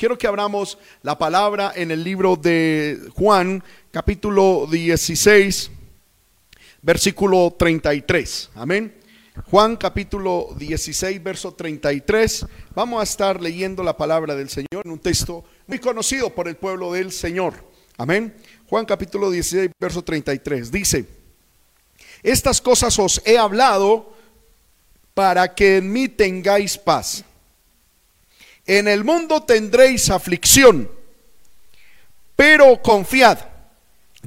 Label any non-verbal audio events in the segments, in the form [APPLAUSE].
Quiero que abramos la palabra en el libro de Juan, capítulo 16, versículo 33. Amén. Juan capítulo 16, verso 33. Vamos a estar leyendo la palabra del Señor en un texto muy conocido por el pueblo del Señor. Amén. Juan capítulo 16, verso 33. Dice, estas cosas os he hablado para que en mí tengáis paz. En el mundo tendréis aflicción, pero confiad,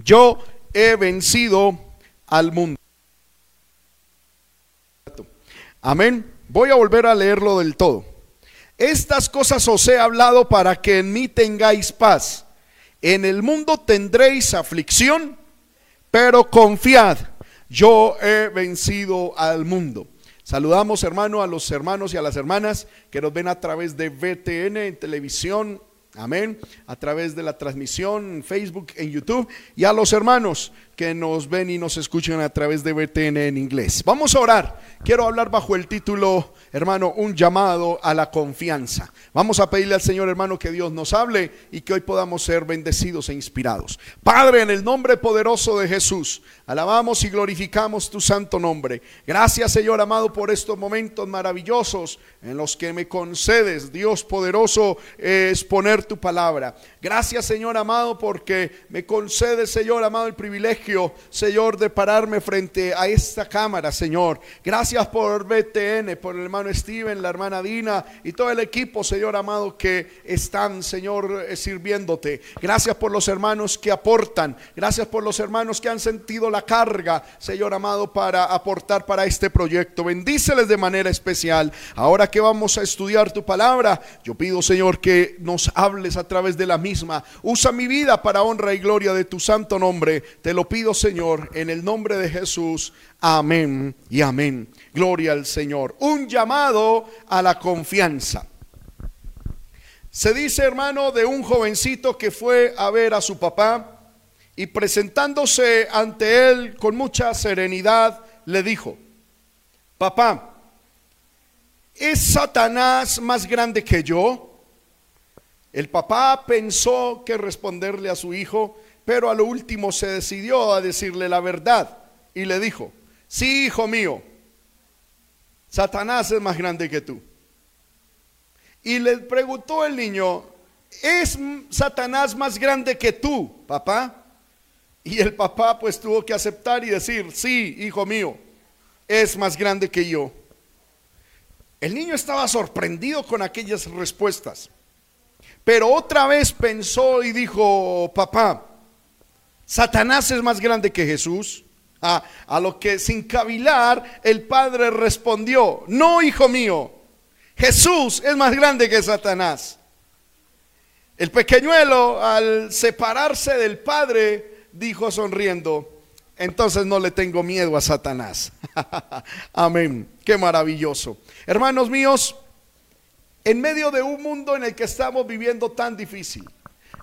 yo he vencido al mundo. Amén. Voy a volver a leerlo del todo. Estas cosas os he hablado para que en mí tengáis paz. En el mundo tendréis aflicción, pero confiad, yo he vencido al mundo. Saludamos, hermano, a los hermanos y a las hermanas que nos ven a través de VTN en televisión, amén, a través de la transmisión en Facebook, en YouTube, y a los hermanos que nos ven y nos escuchan a través de VTN en inglés. Vamos a orar. Quiero hablar bajo el título, hermano, un llamado a la confianza. Vamos a pedirle al Señor, hermano, que Dios nos hable y que hoy podamos ser bendecidos e inspirados. Padre, en el nombre poderoso de Jesús, alabamos y glorificamos tu santo nombre. Gracias, Señor amado, por estos momentos maravillosos en los que me concedes, Dios poderoso, exponer tu palabra. Gracias, Señor amado, porque me concedes, Señor amado, el privilegio Señor, de pararme frente a esta cámara, Señor. Gracias por BTN, por el hermano Steven, la hermana Dina y todo el equipo, Señor amado, que están, Señor, eh, sirviéndote. Gracias por los hermanos que aportan. Gracias por los hermanos que han sentido la carga, Señor amado, para aportar para este proyecto. Bendíceles de manera especial. Ahora que vamos a estudiar tu palabra, yo pido, Señor, que nos hables a través de la misma. Usa mi vida para honra y gloria de tu santo nombre. Te lo pido, Señor, en el nombre de Jesús. Amén y amén. Gloria al Señor. Un llamado a la confianza. Se dice, hermano, de un jovencito que fue a ver a su papá y presentándose ante él con mucha serenidad, le dijo, papá, ¿es Satanás más grande que yo? El papá pensó que responderle a su hijo, pero a lo último se decidió a decirle la verdad y le dijo, sí, hijo mío, Satanás es más grande que tú. Y le preguntó el niño, ¿es Satanás más grande que tú, papá? Y el papá pues tuvo que aceptar y decir, sí, hijo mío, es más grande que yo. El niño estaba sorprendido con aquellas respuestas, pero otra vez pensó y dijo, papá, Satanás es más grande que Jesús. a lo que sin cavilar el padre respondió, no hijo mío, Jesús es más grande que Satanás. El pequeñuelo al separarse del padre dijo sonriendo, entonces no le tengo miedo a Satanás. [LAUGHS] Amén, qué maravilloso. Hermanos míos, en medio de un mundo en el que estamos viviendo tan difícil,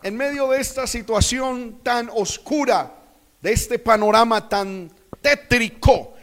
en medio de esta situación tan oscura, de este panorama tan tétrico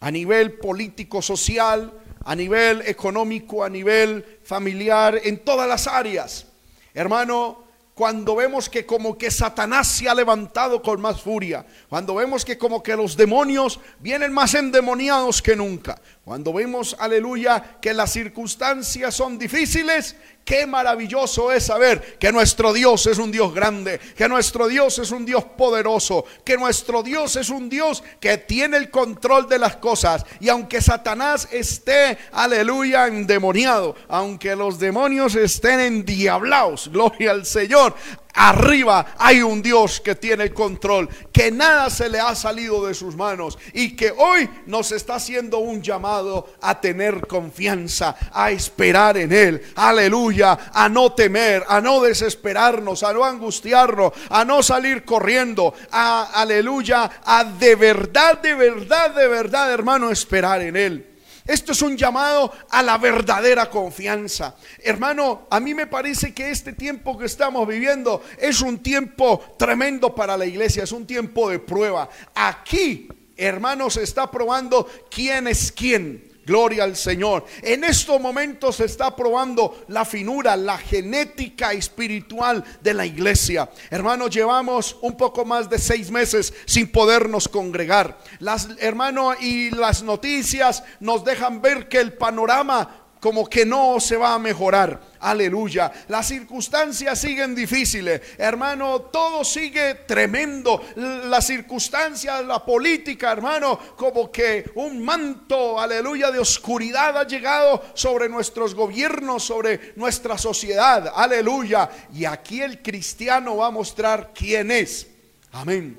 a nivel político, social, a nivel económico, a nivel familiar, en todas las áreas. Hermano, cuando vemos que como que Satanás se ha levantado con más furia, cuando vemos que como que los demonios vienen más endemoniados que nunca, cuando vemos, aleluya, que las circunstancias son difíciles, Qué maravilloso es saber que nuestro Dios es un Dios grande, que nuestro Dios es un Dios poderoso, que nuestro Dios es un Dios que tiene el control de las cosas. Y aunque Satanás esté, aleluya, endemoniado, aunque los demonios estén endiablados, gloria al Señor, arriba hay un Dios que tiene el control, que nada se le ha salido de sus manos y que hoy nos está haciendo un llamado a tener confianza, a esperar en Él. Aleluya, a no temer, a no desesperarnos, a no angustiarnos, a no salir corriendo, a aleluya, a de verdad, de verdad, de verdad, hermano, esperar en Él. Esto es un llamado a la verdadera confianza. Hermano, a mí me parece que este tiempo que estamos viviendo es un tiempo tremendo para la iglesia, es un tiempo de prueba. Aquí, hermanos, se está probando quién es quién. Gloria al Señor. En estos momentos se está probando la finura, la genética espiritual de la iglesia. Hermanos, llevamos un poco más de seis meses sin podernos congregar. Las, hermano, y las noticias nos dejan ver que el panorama como que no se va a mejorar. Aleluya. Las circunstancias siguen difíciles. Hermano, todo sigue tremendo. Las circunstancias, la política, hermano, como que un manto, aleluya, de oscuridad ha llegado sobre nuestros gobiernos, sobre nuestra sociedad. Aleluya. Y aquí el cristiano va a mostrar quién es. Amén.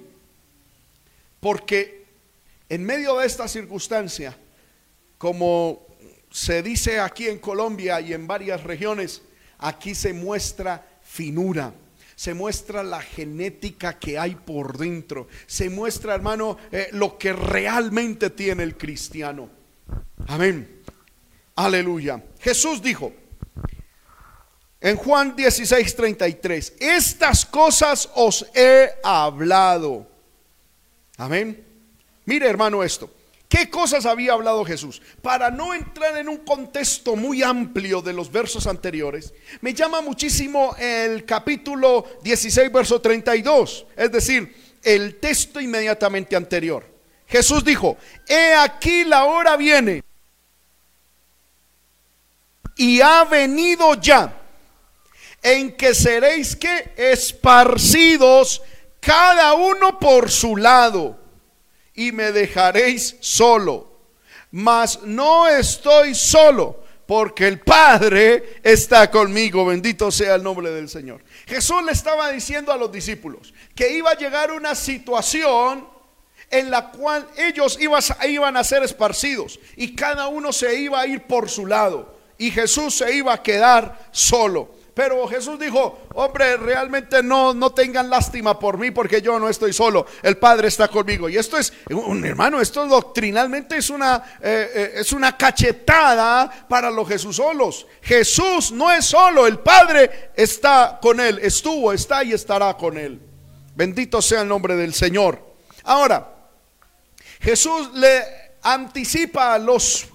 Porque en medio de esta circunstancia, como se dice aquí en Colombia y en varias regiones, aquí se muestra finura. Se muestra la genética que hay por dentro. Se muestra, hermano, eh, lo que realmente tiene el cristiano. Amén. Aleluya. Jesús dijo en Juan 16, 33, estas cosas os he hablado. Amén. Mire, hermano, esto. ¿Qué cosas había hablado Jesús? Para no entrar en un contexto muy amplio de los versos anteriores, me llama muchísimo el capítulo 16, verso 32, es decir, el texto inmediatamente anterior. Jesús dijo, he aquí la hora viene y ha venido ya en que seréis que esparcidos cada uno por su lado y me dejaréis solo. Mas no estoy solo, porque el Padre está conmigo. Bendito sea el nombre del Señor. Jesús le estaba diciendo a los discípulos que iba a llegar una situación en la cual ellos iban a ser esparcidos y cada uno se iba a ir por su lado y Jesús se iba a quedar solo. Pero Jesús dijo, hombre, realmente no, no tengan lástima por mí porque yo no estoy solo, el Padre está conmigo. Y esto es, un hermano, esto doctrinalmente es una, eh, eh, es una cachetada para los Jesús solos. Jesús no es solo, el Padre está con él, estuvo, está y estará con él. Bendito sea el nombre del Señor. Ahora, Jesús le anticipa a los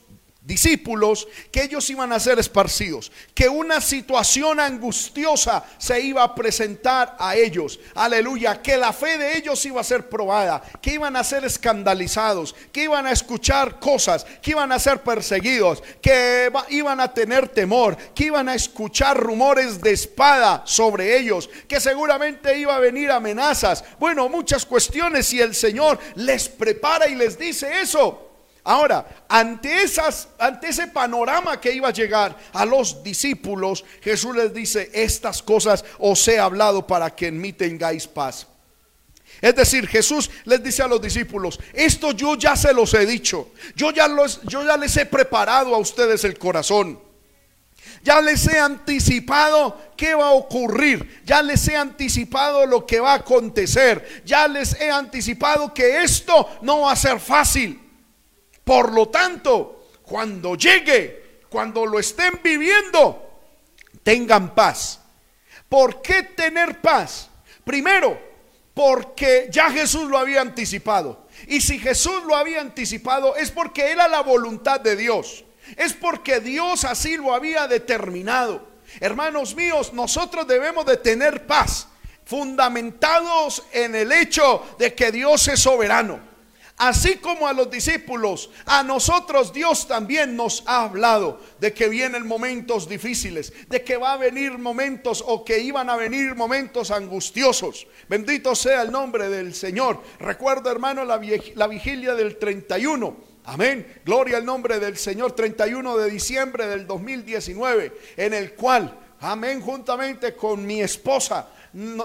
discípulos que ellos iban a ser esparcidos, que una situación angustiosa se iba a presentar a ellos, aleluya, que la fe de ellos iba a ser probada, que iban a ser escandalizados, que iban a escuchar cosas, que iban a ser perseguidos, que iban a tener temor, que iban a escuchar rumores de espada sobre ellos, que seguramente iba a venir amenazas, bueno, muchas cuestiones y el Señor les prepara y les dice eso. Ahora, ante, esas, ante ese panorama que iba a llegar a los discípulos, Jesús les dice, estas cosas os he hablado para que en mí tengáis paz. Es decir, Jesús les dice a los discípulos, esto yo ya se los he dicho, yo ya, yo ya les he preparado a ustedes el corazón. Ya les he anticipado qué va a ocurrir. Ya les he anticipado lo que va a acontecer. Ya les he anticipado que esto no va a ser fácil. Por lo tanto, cuando llegue, cuando lo estén viviendo, tengan paz. ¿Por qué tener paz? Primero, porque ya Jesús lo había anticipado. Y si Jesús lo había anticipado es porque era la voluntad de Dios. Es porque Dios así lo había determinado. Hermanos míos, nosotros debemos de tener paz, fundamentados en el hecho de que Dios es soberano. Así como a los discípulos, a nosotros Dios también nos ha hablado de que vienen momentos difíciles, de que va a venir momentos o que iban a venir momentos angustiosos. Bendito sea el nombre del Señor. Recuerdo hermano la, la vigilia del 31. Amén. Gloria al nombre del Señor. 31 de diciembre del 2019, en el cual, amén, juntamente con mi esposa,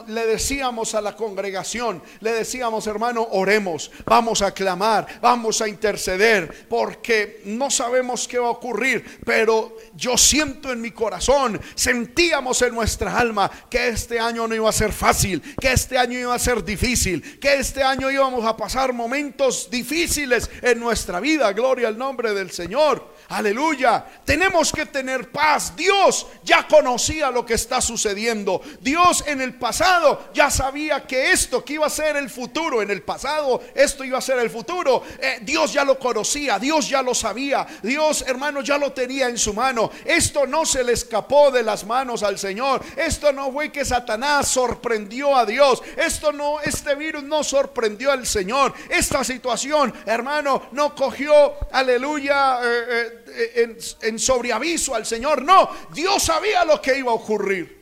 le decíamos a la congregación, le decíamos, hermano, oremos, vamos a clamar, vamos a interceder, porque no sabemos qué va a ocurrir, pero yo siento en mi corazón, sentíamos en nuestra alma que este año no iba a ser fácil, que este año iba a ser difícil, que este año íbamos a pasar momentos difíciles en nuestra vida, gloria al nombre del Señor. Aleluya. Tenemos que tener paz. Dios ya conocía lo que está sucediendo. Dios en el pasado ya sabía que esto que iba a ser el futuro, en el pasado esto iba a ser el futuro. Eh, Dios ya lo conocía, Dios ya lo sabía. Dios, hermano, ya lo tenía en su mano. Esto no se le escapó de las manos al Señor. Esto no fue que Satanás sorprendió a Dios. Esto no, este virus no sorprendió al Señor. Esta situación, hermano, no cogió, aleluya. Eh, eh, en, en sobreaviso al Señor. No, Dios sabía lo que iba a ocurrir.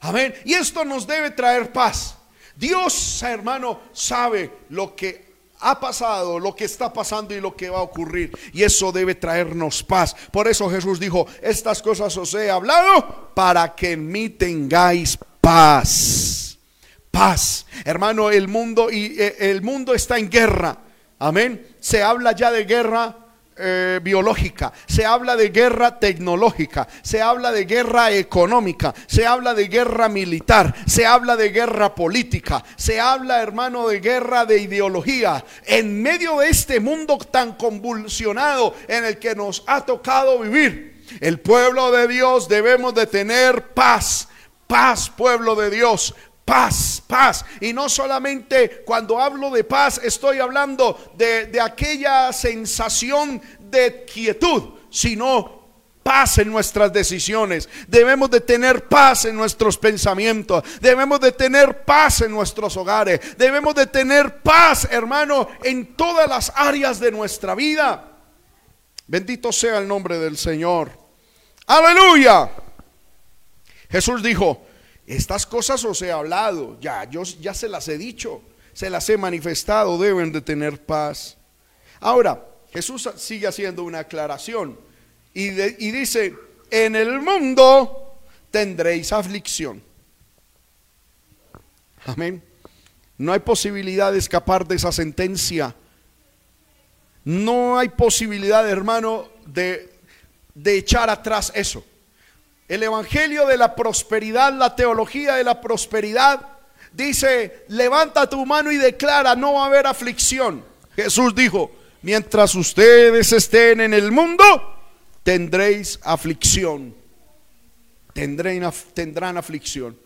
Amén. Y esto nos debe traer paz. Dios, hermano, sabe lo que ha pasado, lo que está pasando y lo que va a ocurrir. Y eso debe traernos paz. Por eso Jesús dijo, estas cosas os he hablado para que en mí tengáis paz. Paz. Hermano, el mundo y eh, el mundo está en guerra. Amén. Se habla ya de guerra eh, biológica, se habla de guerra tecnológica, se habla de guerra económica, se habla de guerra militar, se habla de guerra política, se habla, hermano, de guerra de ideología. En medio de este mundo tan convulsionado en el que nos ha tocado vivir, el pueblo de Dios debemos de tener paz. Paz, pueblo de Dios, paz, paz. Y no solamente cuando hablo de paz estoy hablando de, aquella sensación de quietud, sino paz en nuestras decisiones. Debemos de tener paz en nuestros pensamientos. Debemos de tener paz en nuestros hogares. Debemos de tener paz, hermano, en todas las áreas de nuestra vida. Bendito sea el nombre del Señor. Aleluya. Jesús dijo, estas cosas os he hablado, ya, yo ya se las he dicho, se las he manifestado, deben de tener paz. Ahora, Jesús sigue haciendo una aclaración y, dice, en el mundo tendréis aflicción. Amén. No hay posibilidad de escapar de esa sentencia. No hay posibilidad, hermano, de echar atrás eso. El Evangelio de la prosperidad, la teología de la prosperidad, dice, levanta tu mano y declara, no va a haber aflicción. Jesús dijo, mientras ustedes estén en el mundo, tendréis aflicción. Tendrán, tendrán aflicción.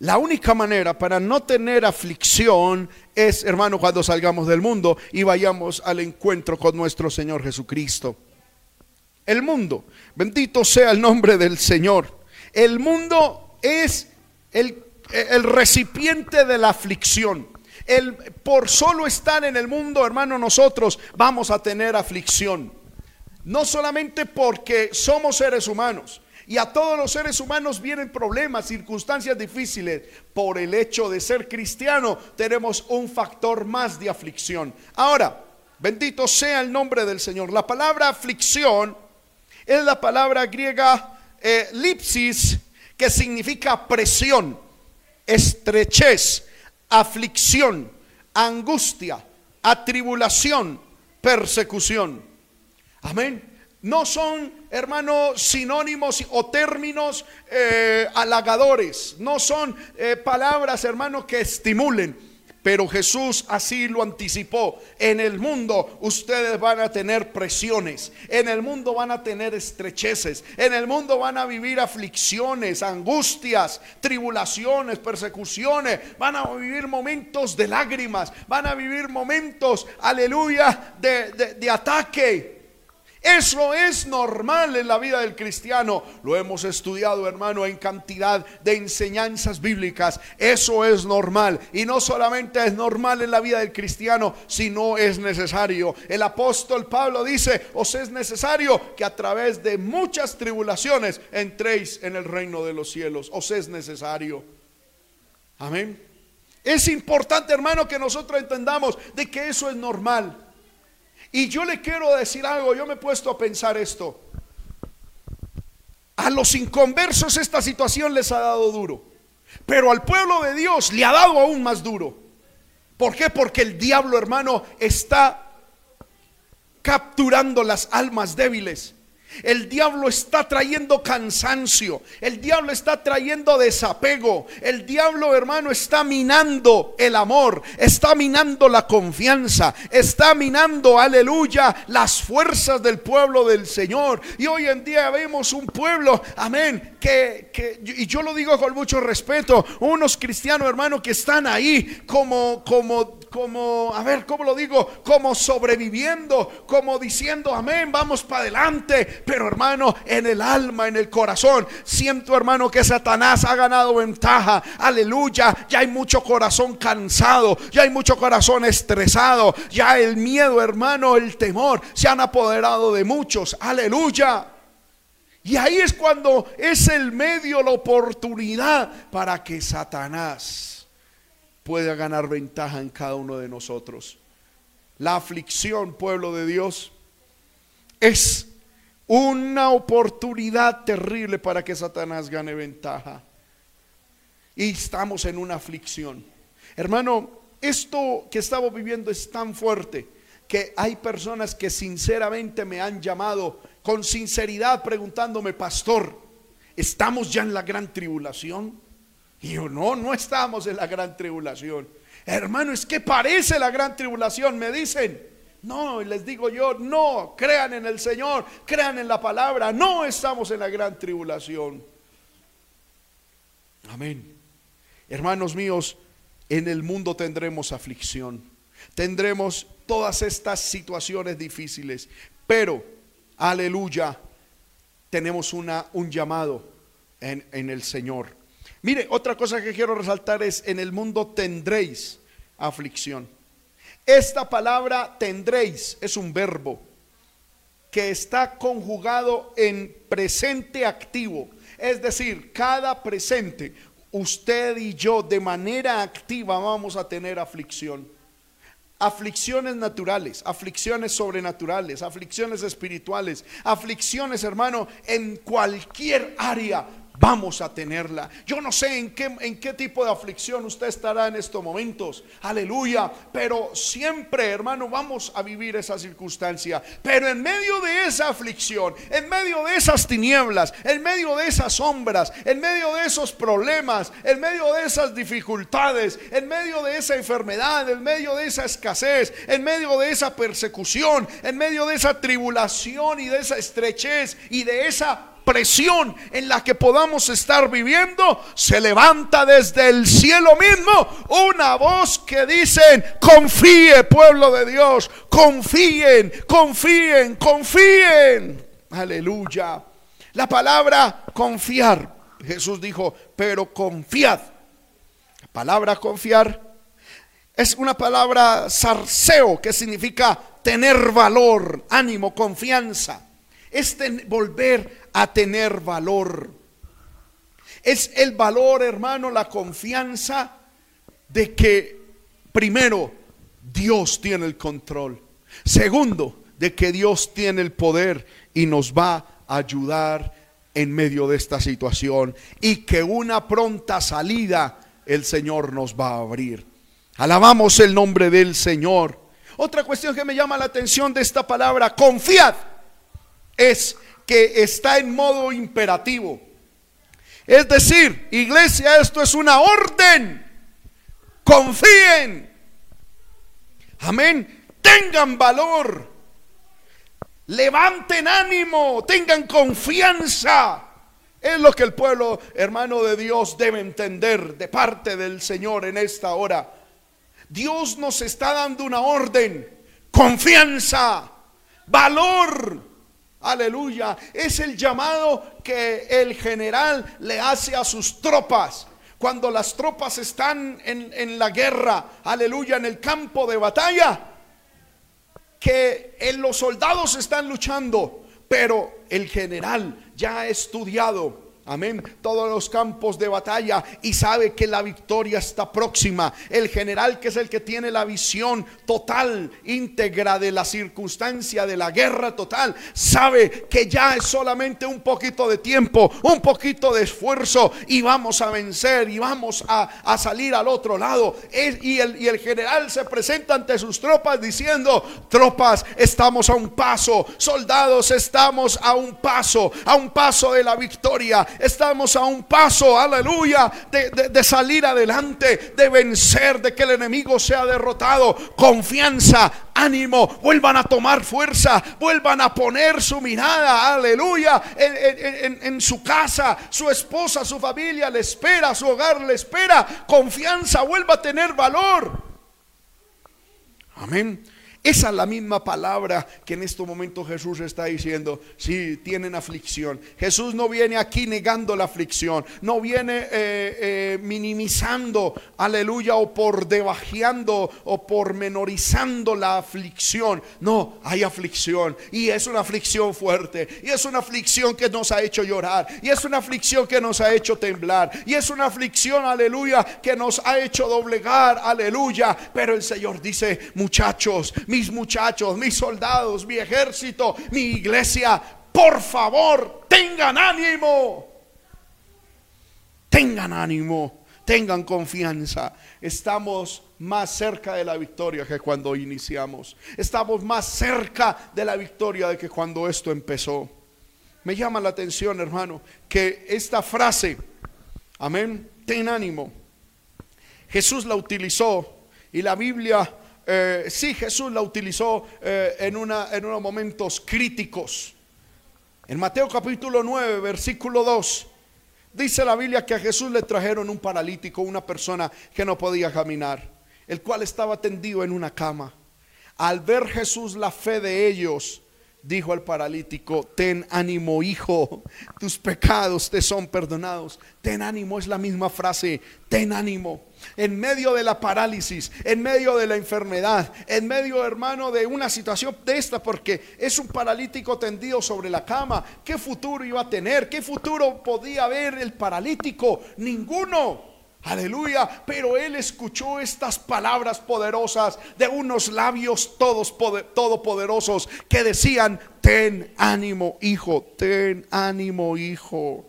La única manera para no tener aflicción es, hermano, cuando salgamos del mundo y vayamos al encuentro con nuestro Señor Jesucristo el mundo. Bendito sea el nombre del Señor. El mundo es el, recipiente de la aflicción. El, por solo estar en el mundo, hermano, nosotros vamos a tener aflicción. No solamente porque somos seres humanos, y a todos los seres humanos vienen problemas, circunstancias difíciles. Por el hecho de ser cristiano tenemos un factor más de aflicción. Ahora, bendito sea el nombre del Señor. La palabra aflicción es la palabra griega eh, lipsis, que significa presión, estrechez, aflicción, angustia, atribulación, persecución. Amén. No son, hermanos, sinónimos o términos eh, halagadores. No son eh, palabras, hermanos, que estimulen. Pero Jesús así lo anticipó. En el mundo ustedes van a tener presiones. En el mundo van a tener estrecheces. En el mundo van a vivir aflicciones, angustias, tribulaciones, persecuciones. Van a vivir momentos de lágrimas. Van a vivir momentos, aleluya, de, de ataque eso es normal en la vida del cristiano. Lo hemos estudiado, hermano, en cantidad de enseñanzas bíblicas. Eso es normal. Y no solamente es normal en la vida del cristiano, sino es necesario. El apóstol Pablo dice, os es necesario que a través de muchas tribulaciones entréis en el reino de los cielos. Os es necesario. Amén. Es importante, hermano, que nosotros entendamos de que eso es normal. Y yo le quiero decir algo, yo me he puesto a pensar esto. A los inconversos esta situación les ha dado duro, pero al pueblo de Dios le ha dado aún más duro. ¿Por qué? Porque el diablo, hermano, está capturando las almas débiles. El diablo está trayendo cansancio. El diablo está trayendo desapego. El diablo, hermano, está minando el amor. Está minando la confianza. Está minando, aleluya, las fuerzas del pueblo del Señor. Y hoy en día vemos un pueblo, amén, que, que y yo lo digo con mucho respeto, unos cristianos, hermano, que están ahí como, como como, a ver, ¿cómo lo digo? Como sobreviviendo, como diciendo, amén, vamos para adelante. Pero hermano, en el alma, en el corazón, siento hermano que Satanás ha ganado ventaja. Aleluya, ya hay mucho corazón cansado, ya hay mucho corazón estresado, ya el miedo, hermano, el temor se han apoderado de muchos. Aleluya. Y ahí es cuando es el medio, la oportunidad para que Satanás pueda ganar ventaja en cada uno de nosotros. La aflicción, pueblo de Dios, es una oportunidad terrible para que Satanás gane ventaja. Y estamos en una aflicción. Hermano, esto que estamos viviendo es tan fuerte que hay personas que sinceramente me han llamado con sinceridad preguntándome, pastor, ¿estamos ya en la gran tribulación? Y yo, no, no estamos en la gran tribulación. Hermano, es que parece la gran tribulación, me dicen. No, y les digo yo, no, crean en el Señor, crean en la palabra, no estamos en la gran tribulación. Amén. Hermanos míos, en el mundo tendremos aflicción, tendremos todas estas situaciones difíciles, pero, aleluya, tenemos una, un llamado en, en el Señor. Mire, otra cosa que quiero resaltar es, en el mundo tendréis aflicción. Esta palabra tendréis es un verbo que está conjugado en presente activo. Es decir, cada presente, usted y yo de manera activa vamos a tener aflicción. Aflicciones naturales, aflicciones sobrenaturales, aflicciones espirituales, aflicciones, hermano, en cualquier área vamos a tenerla. Yo no sé en qué, en qué tipo de aflicción usted estará en estos momentos. Aleluya. Pero siempre, hermano, vamos a vivir esa circunstancia. Pero en medio de esa aflicción, en medio de esas tinieblas, en medio de esas sombras, en medio de esos problemas, en medio de esas dificultades, en medio de esa enfermedad, en medio de esa escasez, en medio de esa persecución, en medio de esa tribulación y de esa estrechez y de esa presión en la que podamos estar viviendo, se levanta desde el cielo mismo una voz que dice, confíe pueblo de Dios, confíen, confíen, confíen. Aleluya. La palabra confiar, Jesús dijo, pero confiad. La palabra confiar es una palabra sarceo que significa tener valor, ánimo, confianza. Es volver a tener valor. Es el valor, hermano, la confianza de que, primero, Dios tiene el control. Segundo, de que Dios tiene el poder y nos va a ayudar en medio de esta situación y que una pronta salida el Señor nos va a abrir. Alabamos el nombre del Señor. Otra cuestión que me llama la atención de esta palabra, confiad, es que está en modo imperativo. Es decir, iglesia, esto es una orden. Confíen. Amén. Tengan valor. Levanten ánimo. Tengan confianza. Es lo que el pueblo hermano de Dios debe entender de parte del Señor en esta hora. Dios nos está dando una orden. Confianza. Valor Aleluya. Es el llamado que el general le hace a sus tropas. Cuando las tropas están en, la guerra, aleluya, en el campo de batalla, que en los soldados están luchando, pero el general ya ha estudiado Amén. Todos los campos de batalla y sabe que la victoria está próxima. El general que es el que tiene la visión total, íntegra de la circunstancia de la guerra total, sabe que ya es solamente un poquito de tiempo, un poquito de esfuerzo y vamos a vencer y vamos a, salir al otro lado. y, el, y el general se presenta ante sus tropas diciendo, tropas, estamos a un paso, soldados, estamos a un paso, a un paso de la victoria estamos a un paso, aleluya, de, salir adelante, de vencer, de que el enemigo sea derrotado. Confianza, ánimo, vuelvan a tomar fuerza, vuelvan a poner su mirada, aleluya, en, en, su casa, su esposa, su familia le espera, su hogar le espera, confianza, vuelva a tener valor. Amén. Esa es la misma palabra que en este momento Jesús está diciendo. Si tienen aflicción. Jesús no viene aquí negando la aflicción. No viene eh, eh, minimizando, aleluya, o por debajeando o por menorizando la aflicción. No, hay aflicción. Y es una aflicción fuerte. Y es una aflicción que nos ha hecho llorar. Y es una aflicción que nos ha hecho temblar. Y es una aflicción, aleluya, que nos ha hecho doblegar. Aleluya. Pero el Señor dice, muchachos, mis muchachos, mis soldados, mi ejército, mi iglesia, por favor, tengan ánimo. Tengan ánimo, tengan confianza. Estamos más cerca de la victoria que cuando iniciamos. Estamos más cerca de la victoria de que cuando esto empezó. Me llama la atención, hermano, que esta frase, amén, ten ánimo. Jesús la utilizó y la Biblia eh, sí, Jesús la utilizó eh, en, en unos momentos críticos. En Mateo capítulo 9, versículo 2, dice la Biblia que a Jesús le trajeron un paralítico, una persona que no podía caminar, el cual estaba tendido en una cama. Al ver Jesús la fe de ellos, dijo al paralítico, ten ánimo hijo, tus pecados te son perdonados. Ten ánimo es la misma frase, ten ánimo. En medio de la parálisis, en medio de la enfermedad, en medio, hermano, de una situación de esta, porque es un paralítico tendido sobre la cama. ¿Qué futuro iba a tener? ¿Qué futuro podía haber el paralítico? Ninguno. Aleluya. Pero él escuchó estas palabras poderosas de unos labios todos todopoderosos que decían, ten ánimo, hijo, ten ánimo, hijo.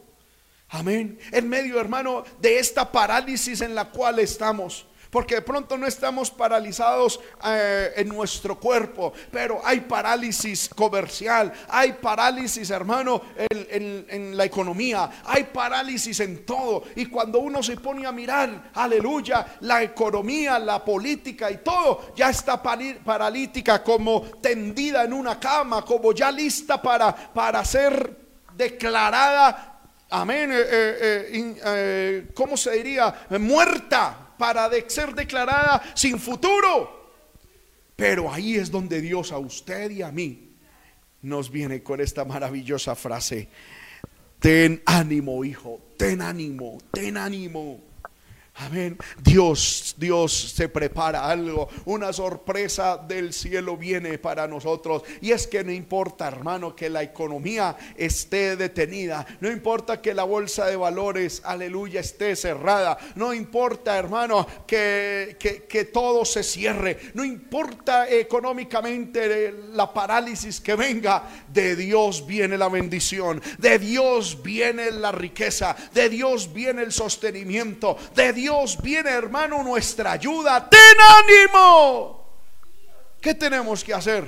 Amén. En medio, hermano, de esta parálisis en la cual estamos. Porque de pronto no estamos paralizados eh, en nuestro cuerpo, pero hay parálisis comercial, hay parálisis, hermano, en, la economía, hay parálisis en todo. Y cuando uno se pone a mirar, aleluya, la economía, la política y todo, ya está paralítica como tendida en una cama, como ya lista para, para ser declarada amén, eh, eh, ¿cómo se diría? Muerta para ser declarada sin futuro. Pero ahí es donde Dios a usted y a mí nos viene con esta maravillosa frase. Ten ánimo, hijo, ten ánimo, ten ánimo. Amén. Dios, Dios se prepara algo. Una sorpresa del cielo viene para nosotros. Y es que no importa, hermano, que la economía esté detenida. No importa que la bolsa de valores, aleluya, esté cerrada. No importa, hermano, que, que todo se cierre. No importa económicamente la parálisis que venga. De Dios viene la bendición. De Dios viene la riqueza. De Dios viene el sostenimiento. De Dios Dios viene, hermano, nuestra ayuda. Ten ánimo. ¿Qué tenemos que hacer?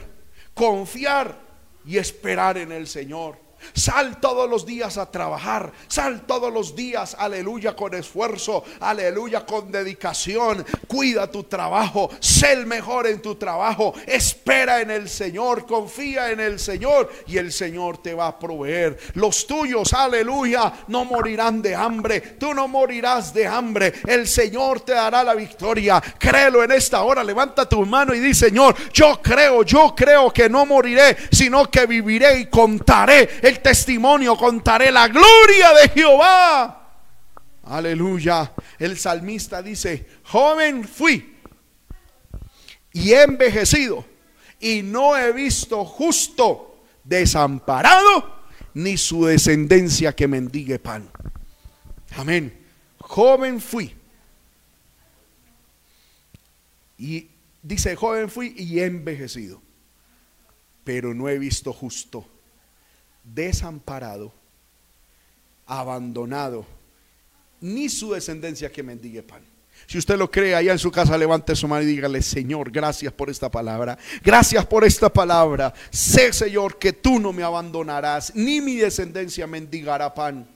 Confiar y esperar en el Señor. Sal todos los días a trabajar. Sal todos los días, aleluya, con esfuerzo. Aleluya, con dedicación. Cuida tu trabajo. Sé el mejor en tu trabajo. Espera en el Señor. Confía en el Señor. Y el Señor te va a proveer. Los tuyos, aleluya, no morirán de hambre. Tú no morirás de hambre. El Señor te dará la victoria. Créelo en esta hora. Levanta tu mano y di, Señor, yo creo, yo creo que no moriré, sino que viviré y contaré el testimonio, contaré la gloria de Jehová. Aleluya. El salmista dice, joven fui y he envejecido y no he visto justo desamparado ni su descendencia que mendigue pan. Amén. Joven fui. Y dice, joven fui y he envejecido, pero no he visto justo, desamparado, abandonado, ni su descendencia que mendigue pan. Si usted lo cree allá en su casa, levante su mano y dígale, Señor, gracias por esta palabra. Gracias por esta palabra. Sé, Señor, que tú no me abandonarás, ni mi descendencia mendigará pan.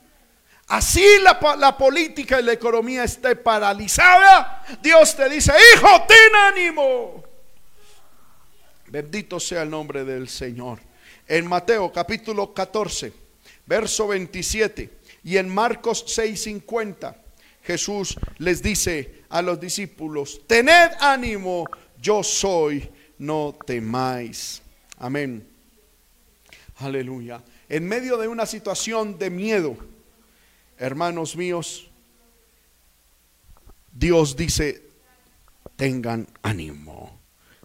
Así la, la, política y la economía esté paralizada. Dios te dice, hijo, ten ánimo. Bendito sea el nombre del Señor. En Mateo capítulo 14, verso 27 y en Marcos 6:50, Jesús les dice a los discípulos, tened ánimo, yo soy, no temáis. Amén. Aleluya. En medio de una situación de miedo, hermanos míos, Dios dice, tengan ánimo,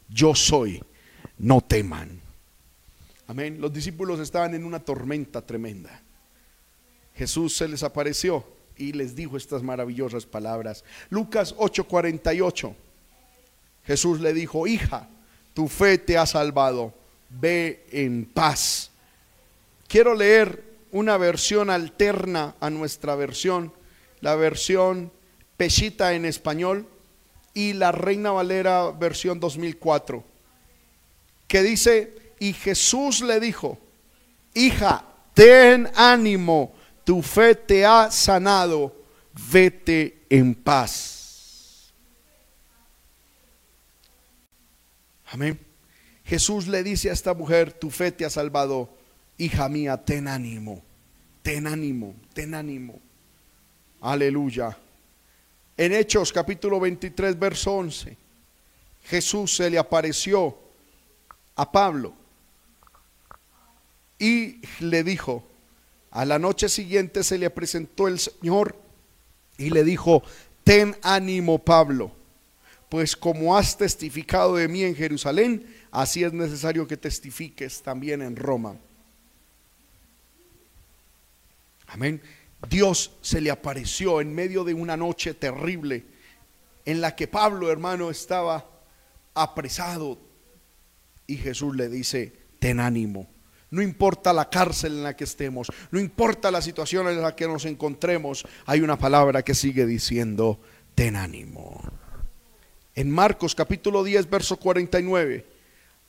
yo soy, no teman. Amén. Los discípulos estaban en una tormenta tremenda. Jesús se les apareció y les dijo estas maravillosas palabras. Lucas 8:48. Jesús le dijo, hija, tu fe te ha salvado, ve en paz. Quiero leer una versión alterna a nuestra versión, la versión Peshita en español y la Reina Valera versión 2004, que dice, y Jesús le dijo, hija, ten ánimo, tu fe te ha sanado, vete en paz. Amén. Jesús le dice a esta mujer, tu fe te ha salvado, hija mía, ten ánimo, ten ánimo, ten ánimo. Aleluya. En Hechos capítulo 23, verso 11, Jesús se le apareció a Pablo y le dijo, a la noche siguiente se le presentó el Señor y le dijo, ten ánimo Pablo, pues como has testificado de mí en Jerusalén, así es necesario que testifiques también en Roma. Amén. Dios se le apareció en medio de una noche terrible en la que Pablo, hermano, estaba apresado y Jesús le dice, ten ánimo. No importa la cárcel en la que estemos, no importa la situación en la que nos encontremos, hay una palabra que sigue diciendo, ten ánimo. En Marcos capítulo 10, verso 49,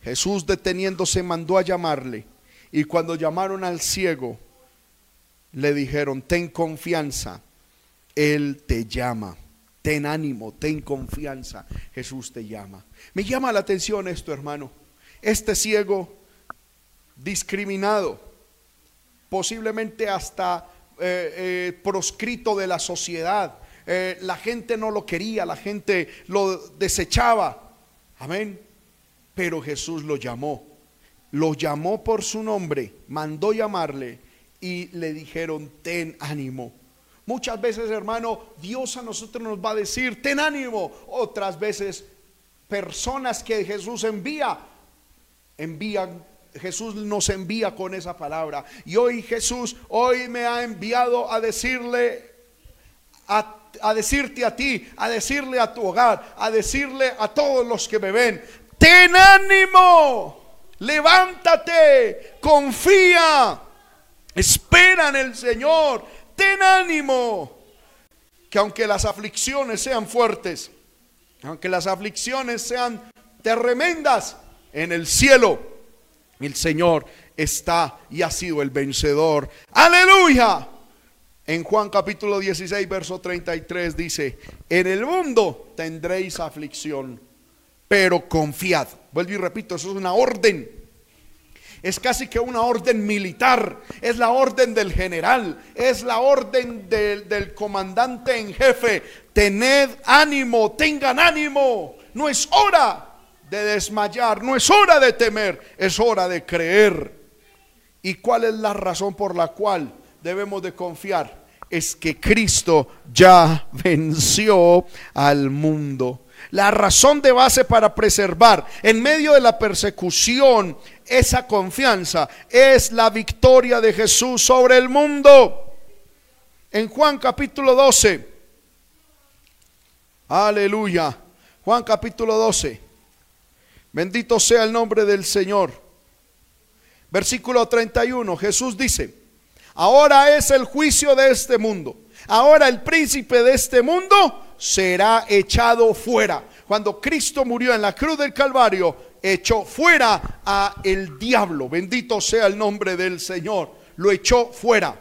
Jesús deteniéndose mandó a llamarle y cuando llamaron al ciego, le dijeron, ten confianza, Él te llama. Ten ánimo, ten confianza, Jesús te llama. Me llama la atención esto, hermano. Este ciego discriminado, posiblemente hasta eh, eh, proscrito de la sociedad. Eh, la gente no lo quería, la gente lo desechaba. Amén. Pero Jesús lo llamó. Lo llamó por su nombre, mandó llamarle y le dijeron, ten ánimo. Muchas veces, hermano, Dios a nosotros nos va a decir, ten ánimo. Otras veces, personas que Jesús envía, envían Jesús nos envía con esa palabra. Y hoy Jesús, hoy me ha enviado a decirle, a, a, decirte a ti, a decirle a tu hogar, a decirle a todos los que me ven, ten ánimo, levántate, confía, espera en el Señor, ten ánimo. Que aunque las aflicciones sean fuertes, aunque las aflicciones sean tremendas, en el cielo el Señor está y ha sido el vencedor. Aleluya. En Juan capítulo 16, verso 33 dice, en el mundo tendréis aflicción, pero confiad. Vuelvo y repito, eso es una orden. Es casi que una orden militar, es la orden del general, es la orden del, del comandante en jefe. Tened ánimo, tengan ánimo, no es hora de desmayar, no es hora de temer, es hora de creer. ¿Y cuál es la razón por la cual debemos de confiar? Es que Cristo ya venció al mundo. La razón de base para preservar en medio de la persecución esa confianza es la victoria de Jesús sobre el mundo. En Juan capítulo 12, aleluya, Juan capítulo 12, bendito sea el nombre del Señor. Versículo 31, Jesús dice, ahora es el juicio de este mundo. Ahora el príncipe de este mundo será echado fuera. Cuando Cristo murió en la cruz del Calvario, echó fuera a el diablo. Bendito sea el nombre del Señor. Lo echó fuera.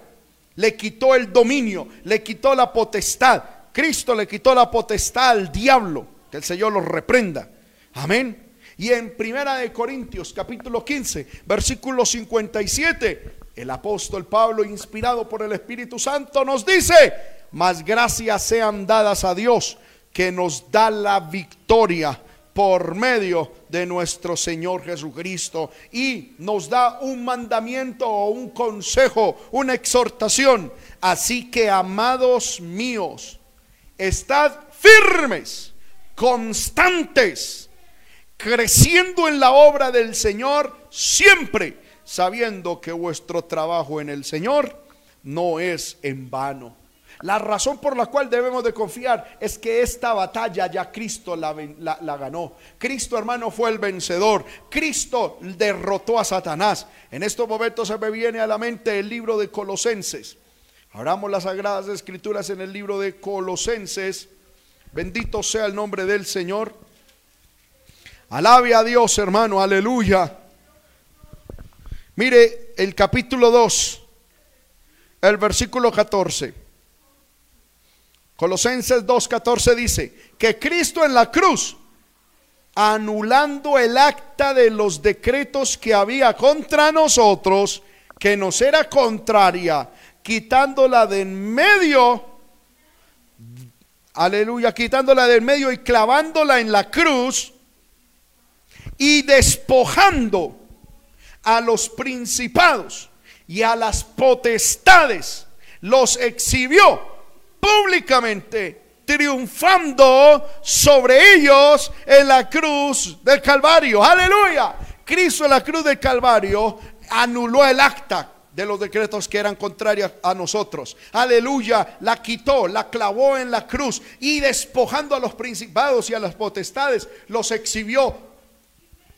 Le quitó el dominio, le quitó la potestad. Cristo le quitó la potestad al diablo. Que el Señor lo reprenda. Amén. Y en Primera de Corintios capítulo 15, versículo 57, el apóstol Pablo, inspirado por el Espíritu Santo, nos dice, mas gracias sean dadas a Dios que nos da la victoria por medio de nuestro Señor Jesucristo y nos da un mandamiento o un consejo, una exhortación. Así que, amados míos, estad firmes, constantes, creciendo en la obra del Señor siempre, sabiendo que vuestro trabajo en el Señor no es en vano. La razón por la cual debemos de confiar es que esta batalla ya Cristo la, ganó. Cristo hermano fue el vencedor. Cristo derrotó a Satanás. En estos momentos se me viene a la mente el libro de Colosenses. Abramos las sagradas escrituras en el libro de Colosenses. Bendito sea el nombre del Señor. Alabe a Dios hermano, aleluya. Mire el capítulo 2, el versículo 14. Colosenses 2.14 dice que Cristo en la cruz, anulando el acta de los decretos que había contra nosotros, que nos era contraria, quitándola de en medio, aleluya, quitándola de en medio y clavándola en la cruz y despojando a los principados y a las potestades, los exhibió públicamente, triunfando sobre ellos en la cruz del Calvario. Aleluya. Cristo en la cruz del Calvario anuló el acta de los decretos que eran contrarios a nosotros. Aleluya, la quitó, la clavó en la cruz y despojando a los principados y a las potestades, los exhibió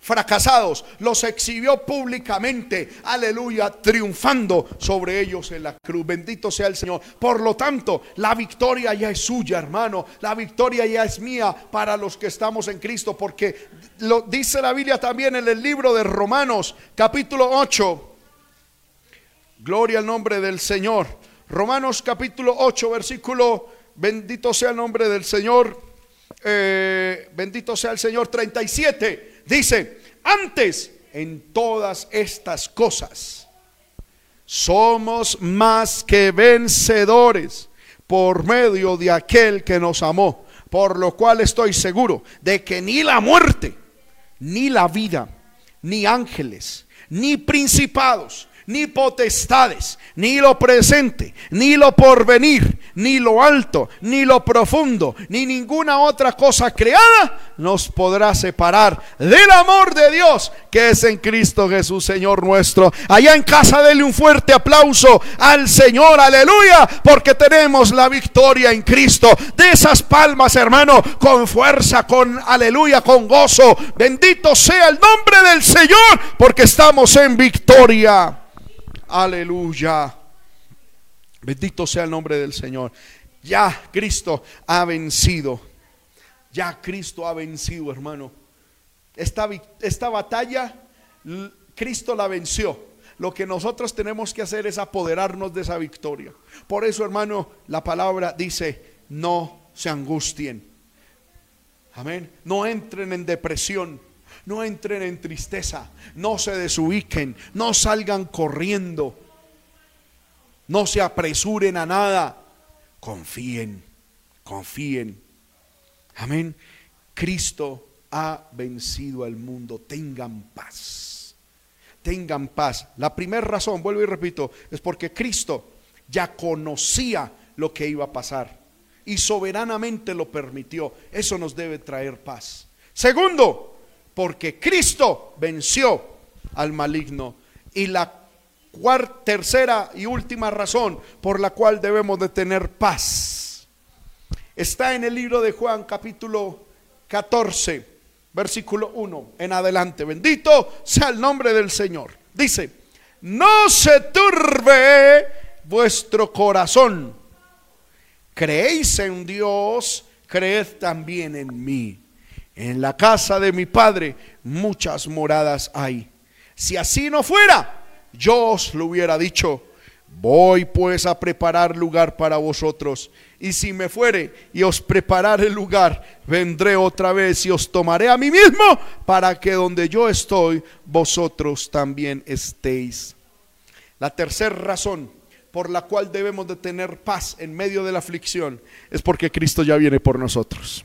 fracasados, los exhibió públicamente, aleluya, triunfando sobre ellos en la cruz. Bendito sea el Señor. Por lo tanto, la victoria ya es suya, hermano. La victoria ya es mía para los que estamos en Cristo, porque lo dice la Biblia también en el libro de Romanos, capítulo 8. Gloria al nombre del Señor. Romanos capítulo 8, versículo, bendito sea el nombre del Señor. Eh, bendito sea el Señor 37 Dice, antes en todas estas cosas somos más que vencedores por medio de aquel que nos amó, por lo cual estoy seguro de que ni la muerte, ni la vida, ni ángeles, ni principados, ni potestades, ni lo presente, ni lo porvenir, ni lo alto, ni lo profundo, ni ninguna otra cosa creada nos podrá separar del amor de Dios que es en Cristo Jesús, Señor nuestro. Allá en casa, dele un fuerte aplauso al Señor, aleluya, porque tenemos la victoria en Cristo. De esas palmas, hermano, con fuerza, con aleluya, con gozo. Bendito sea el nombre del Señor, porque estamos en victoria. Aleluya. Bendito sea el nombre del Señor. Ya Cristo ha vencido. Ya Cristo ha vencido, hermano. Esta, esta batalla, Cristo la venció. Lo que nosotros tenemos que hacer es apoderarnos de esa victoria. Por eso, hermano, la palabra dice, no se angustien. Amén. No entren en depresión. No entren en tristeza, no se desubiquen, no salgan corriendo, no se apresuren a nada. Confíen, confíen. Amén. Cristo ha vencido al mundo. Tengan paz. Tengan paz. La primera razón, vuelvo y repito, es porque Cristo ya conocía lo que iba a pasar. y soberanamente lo permitió. Eso nos debe traer paz. Segundo, porque Cristo venció al maligno. Y la cuarta, tercera y última razón por la cual debemos de tener paz está en el libro de Juan capítulo 14, versículo 1 en adelante. Bendito sea el nombre del Señor. Dice, no se turbe vuestro corazón. Creéis en Dios, creed también en mí. En la casa de mi Padre muchas moradas hay. Si así no fuera, yo os lo hubiera dicho. Voy pues a preparar lugar para vosotros. Y si me fuere y os prepararé lugar, vendré otra vez y os tomaré a mí mismo para que donde yo estoy, vosotros también estéis. La tercera razón por la cual debemos de tener paz en medio de la aflicción es porque Cristo ya viene por nosotros.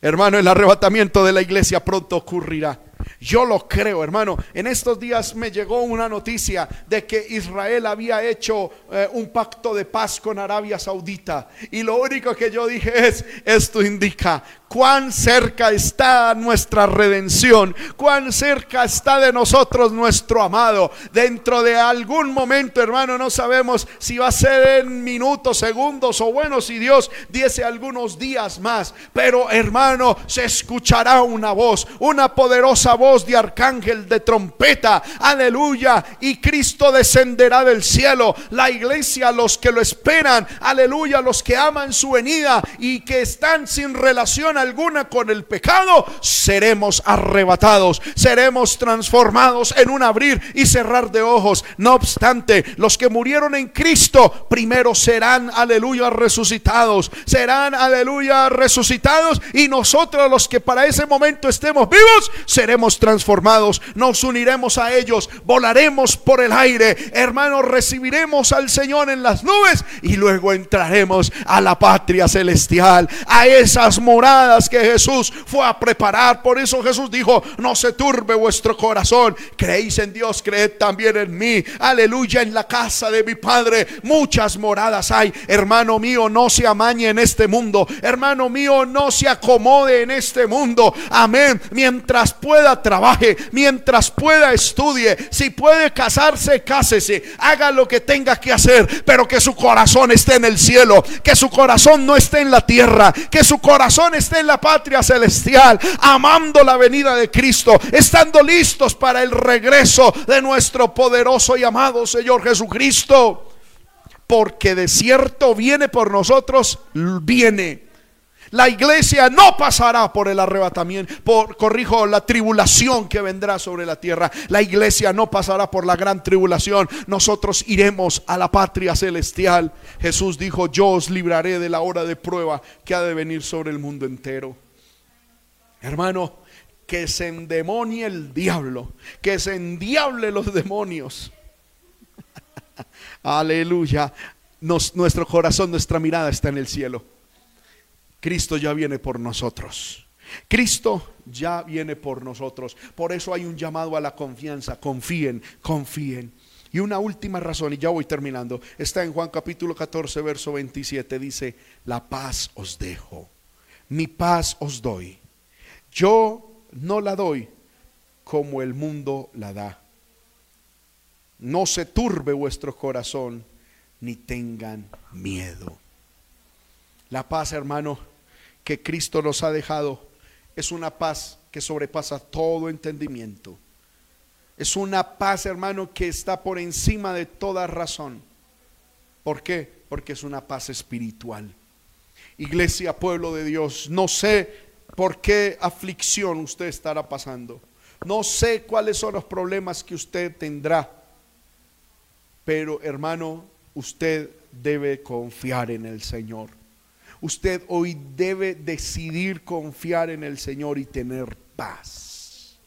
Hermano, el arrebatamiento de la iglesia pronto ocurrirá. Yo lo creo, hermano. En estos días me llegó una noticia de que Israel había hecho eh, un pacto de paz con Arabia Saudita. Y lo único que yo dije es, esto indica cuán cerca está nuestra redención, cuán cerca está de nosotros nuestro amado. Dentro de algún momento, hermano, no sabemos si va a ser en minutos, segundos o bueno, si Dios diese algunos días más. Pero, hermano, se escuchará una voz, una poderosa voz de arcángel, de trompeta. Aleluya. Y Cristo descenderá del cielo. La iglesia, los que lo esperan. Aleluya. Los que aman su venida y que están sin relación alguna con el pecado, seremos arrebatados, seremos transformados en un abrir y cerrar de ojos. No obstante, los que murieron en Cristo primero serán, aleluya, resucitados, serán, aleluya, resucitados y nosotros los que para ese momento estemos vivos, seremos transformados, nos uniremos a ellos, volaremos por el aire, hermanos, recibiremos al Señor en las nubes y luego entraremos a la patria celestial, a esas moradas que Jesús fue a preparar. Por eso Jesús dijo, no se turbe vuestro corazón. Creéis en Dios, creed también en mí. Aleluya, en la casa de mi Padre muchas moradas hay. Hermano mío, no se amañe en este mundo. Hermano mío, no se acomode en este mundo. Amén. Mientras pueda, trabaje. Mientras pueda, estudie. Si puede casarse, cásese. Haga lo que tenga que hacer. Pero que su corazón esté en el cielo. Que su corazón no esté en la tierra. Que su corazón esté en la patria celestial, amando la venida de Cristo, estando listos para el regreso de nuestro poderoso y amado Señor Jesucristo. Porque de cierto viene por nosotros, viene. La iglesia no pasará por el arrebatamiento, por, corrijo, la tribulación que vendrá sobre la tierra. La iglesia no pasará por la gran tribulación. Nosotros iremos a la patria celestial. Jesús dijo, yo os libraré de la hora de prueba que ha de venir sobre el mundo entero. Hermano, que se endemonie el diablo, que se endiable los demonios. [LAUGHS] Aleluya. nuestro corazón, nuestra mirada está en el cielo. Cristo ya viene por nosotros. Cristo ya viene por nosotros. Por eso hay un llamado a la confianza. Confíen, confíen. Y una última razón, y ya voy terminando, está en Juan capítulo 14, verso 27. Dice, la paz os dejo, mi paz os doy. Yo no la doy como el mundo la da. No se turbe vuestro corazón, ni tengan miedo. La paz, hermano, que Cristo nos ha dejado es una paz que sobrepasa todo entendimiento. Es una paz, hermano, que está por encima de toda razón. ¿Por qué? Porque es una paz espiritual. Iglesia, pueblo de Dios, no sé por qué aflicción usted estará pasando. No sé cuáles son los problemas que usted tendrá. Pero hermano, usted debe confiar en el Señor. Usted hoy debe decidir confiar en el Señor y tener paz.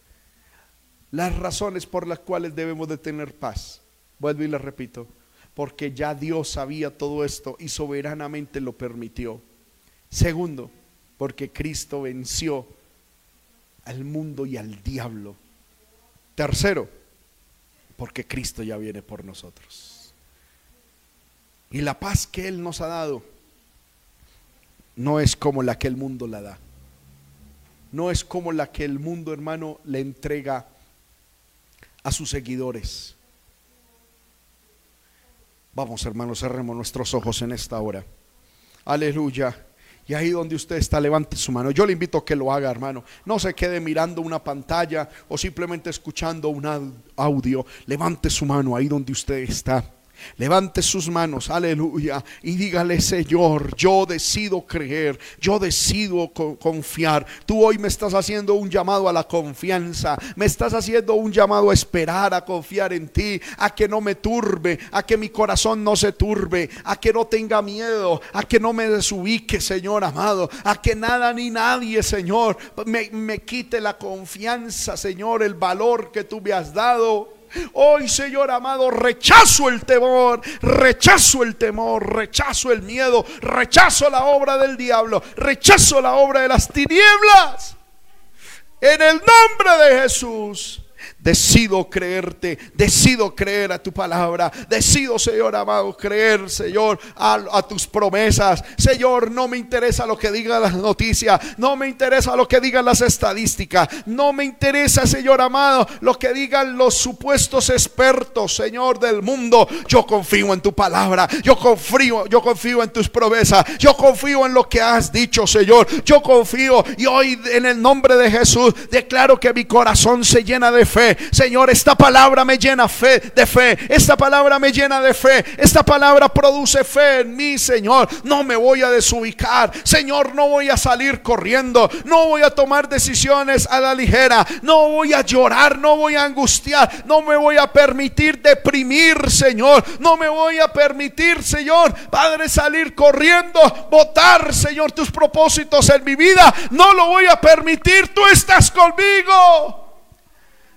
Las razones por las cuales debemos de tener paz, vuelvo y le repito, porque ya Dios sabía todo esto y soberanamente lo permitió. Segundo, porque Cristo venció al mundo y al diablo. Tercero, porque Cristo ya viene por nosotros. Y la paz que Él nos ha dado no es como la que el mundo la da. No es como la que el mundo, hermano, le entrega a sus seguidores. Vamos, hermanos, cerremos nuestros ojos en esta hora. Aleluya. Y ahí donde usted está, levante su mano. Yo le invito a que lo haga, hermano. No se quede mirando una pantalla o simplemente escuchando un audio. Levante su mano ahí donde usted está. Levante sus manos, aleluya, y dígale, Señor, yo decido creer, yo decido confiar. Tú hoy me estás haciendo un llamado a la confianza, me estás haciendo un llamado a esperar, a confiar en ti, a que no me turbe, a que mi corazón no se turbe, a que no tenga miedo, a que no me desubique, Señor amado, a que nada ni nadie, Señor, me, me quite la confianza, Señor, el valor que tú me has dado. Hoy, Señor amado, rechazo el temor, rechazo el temor, rechazo el miedo, rechazo la obra del diablo, rechazo la obra de las tinieblas. En el nombre de Jesús. Decido creerte, decido creer a tu palabra, decido, Señor amado, creer, Señor, a, tus promesas. Señor, no me interesa lo que digan las noticias, no me interesa lo que digan las estadísticas, no me interesa, Señor amado, lo que digan los supuestos expertos, Señor del mundo. Yo confío en tu palabra, yo confío, yo confío en tus promesas, yo confío en lo que has dicho, Señor. Yo confío y hoy en el nombre de Jesús declaro que mi corazón se llena de Señor, esta palabra me llena fe, de fe. Esta palabra me llena de fe. Esta palabra produce fe en mí, Señor. No me voy a desubicar. Señor, no voy a salir corriendo. No voy a tomar decisiones a la ligera. No voy a llorar. No voy a angustiar. No me voy a permitir deprimir, Señor. No me voy a permitir, Señor, Padre, salir corriendo. Votar, Señor, tus propósitos en mi vida. No lo voy a permitir. Tú estás conmigo.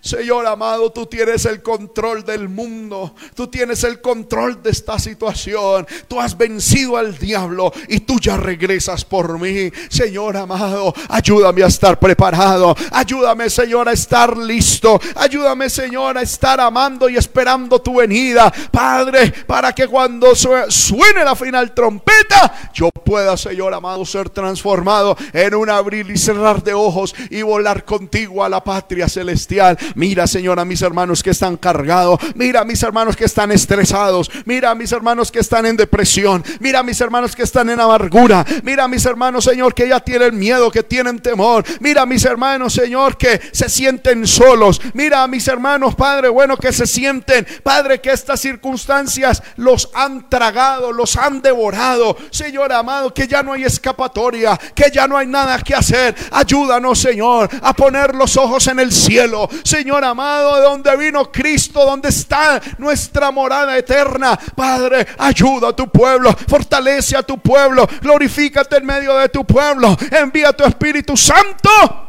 Señor amado, tú tienes el control del mundo, tú tienes el control de esta situación, tú has vencido al diablo y tú ya regresas por mí. Señor amado, ayúdame a estar preparado, ayúdame Señor a estar listo, ayúdame Señor a estar amando y esperando tu venida, Padre, para que cuando suene la final trompeta, yo pueda Señor amado ser transformado en un abrir y cerrar de ojos y volar contigo a la patria celestial. Mira, Señor, a mis hermanos que están cargados. Mira a mis hermanos que están estresados. Mira a mis hermanos que están en depresión. Mira a mis hermanos que están en amargura. Mira a mis hermanos, Señor, que ya tienen miedo, que tienen temor. Mira a mis hermanos, Señor, que se sienten solos. Mira a mis hermanos, Padre, bueno, que se sienten, Padre, que estas circunstancias los han tragado, los han devorado. Señor amado, que ya no hay escapatoria, que ya no hay nada que hacer. Ayúdanos, Señor, a poner los ojos en el cielo. Señor, Señor amado, de donde vino Cristo, donde está nuestra morada eterna. Padre, ayuda a tu pueblo, fortalece a tu pueblo, glorifícate en medio de tu pueblo, envía tu Espíritu Santo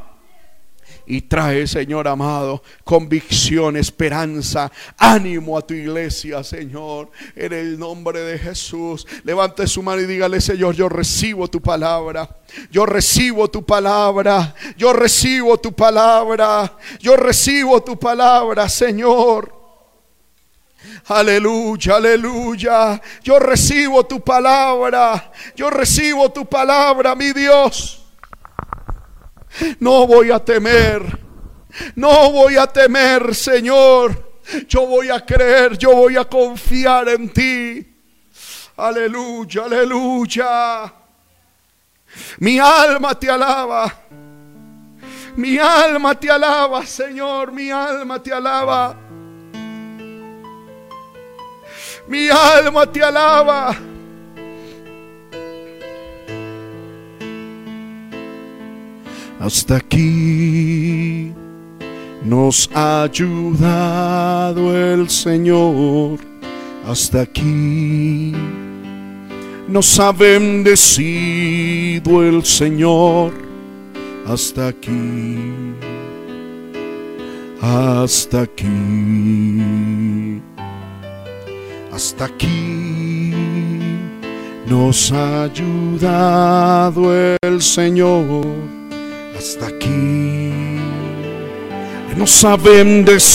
y trae, Señor amado, convicción, esperanza, ánimo a tu iglesia, Señor, en el nombre de Jesús. Levante su mano y dígale, Señor, yo recibo tu palabra. Yo recibo tu palabra. Yo recibo tu palabra. Yo recibo tu palabra, Señor. Aleluya, aleluya. Yo recibo tu palabra. Yo recibo tu palabra, mi Dios. No voy a temer. No voy a temer, Señor. Yo voy a creer, yo voy a confiar en ti. Aleluya, aleluya. Mi alma te alaba. Mi alma te alaba, Señor. Mi alma te alaba. Mi alma te alaba. Hasta aquí nos ha ayudado el Señor. Hasta aquí nos ha bendecido el Señor. Hasta aquí. Hasta aquí. Hasta aquí nos ha ayudado el Señor hasta aquí nos ha bendecido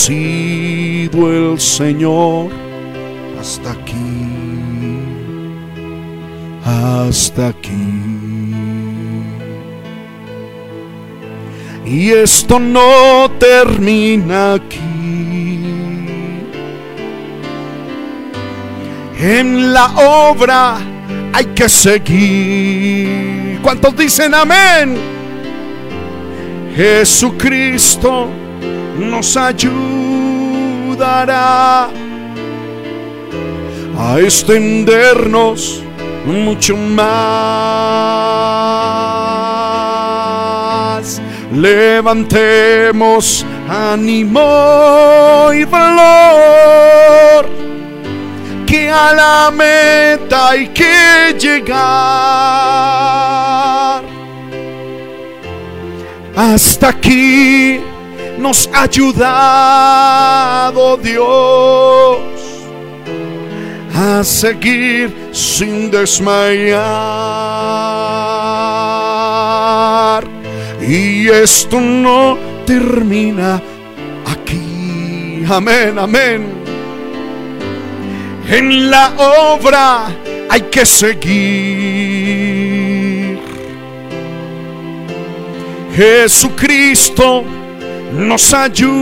el Señor hasta aquí, hasta aquí. Y esto no termina aquí. En la obra hay que seguir. ¿Cuántos dicen amén? Jesucristo nos ayudará a extendernos mucho más. Levantemos ánimo y valor, que a la meta hay que llegar. Hasta aquí nos ha ayudado Dios a seguir sin desmayar. Y esto no termina aquí. Amén, amén. En la obra hay que seguir. Jesucristo nos ayudará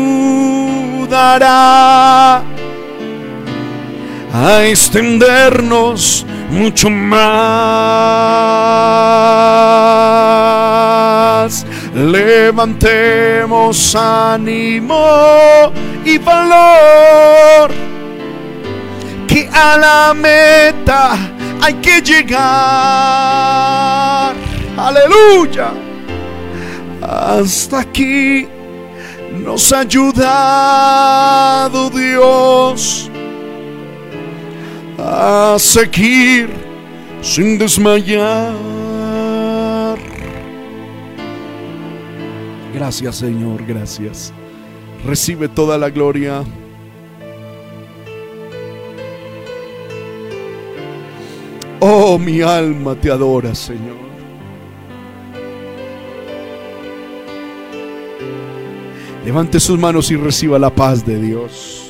a extendernos mucho más. Levantemos ánimo y valor, que a la meta hay que llegar. Aleluya. Hasta aquí nos ha ayudado Dios a seguir sin desmayar. Gracias Señor, gracias. Recibe toda la gloria. Oh, mi alma te adora, Señor. Levante sus manos y reciba la paz de Dios.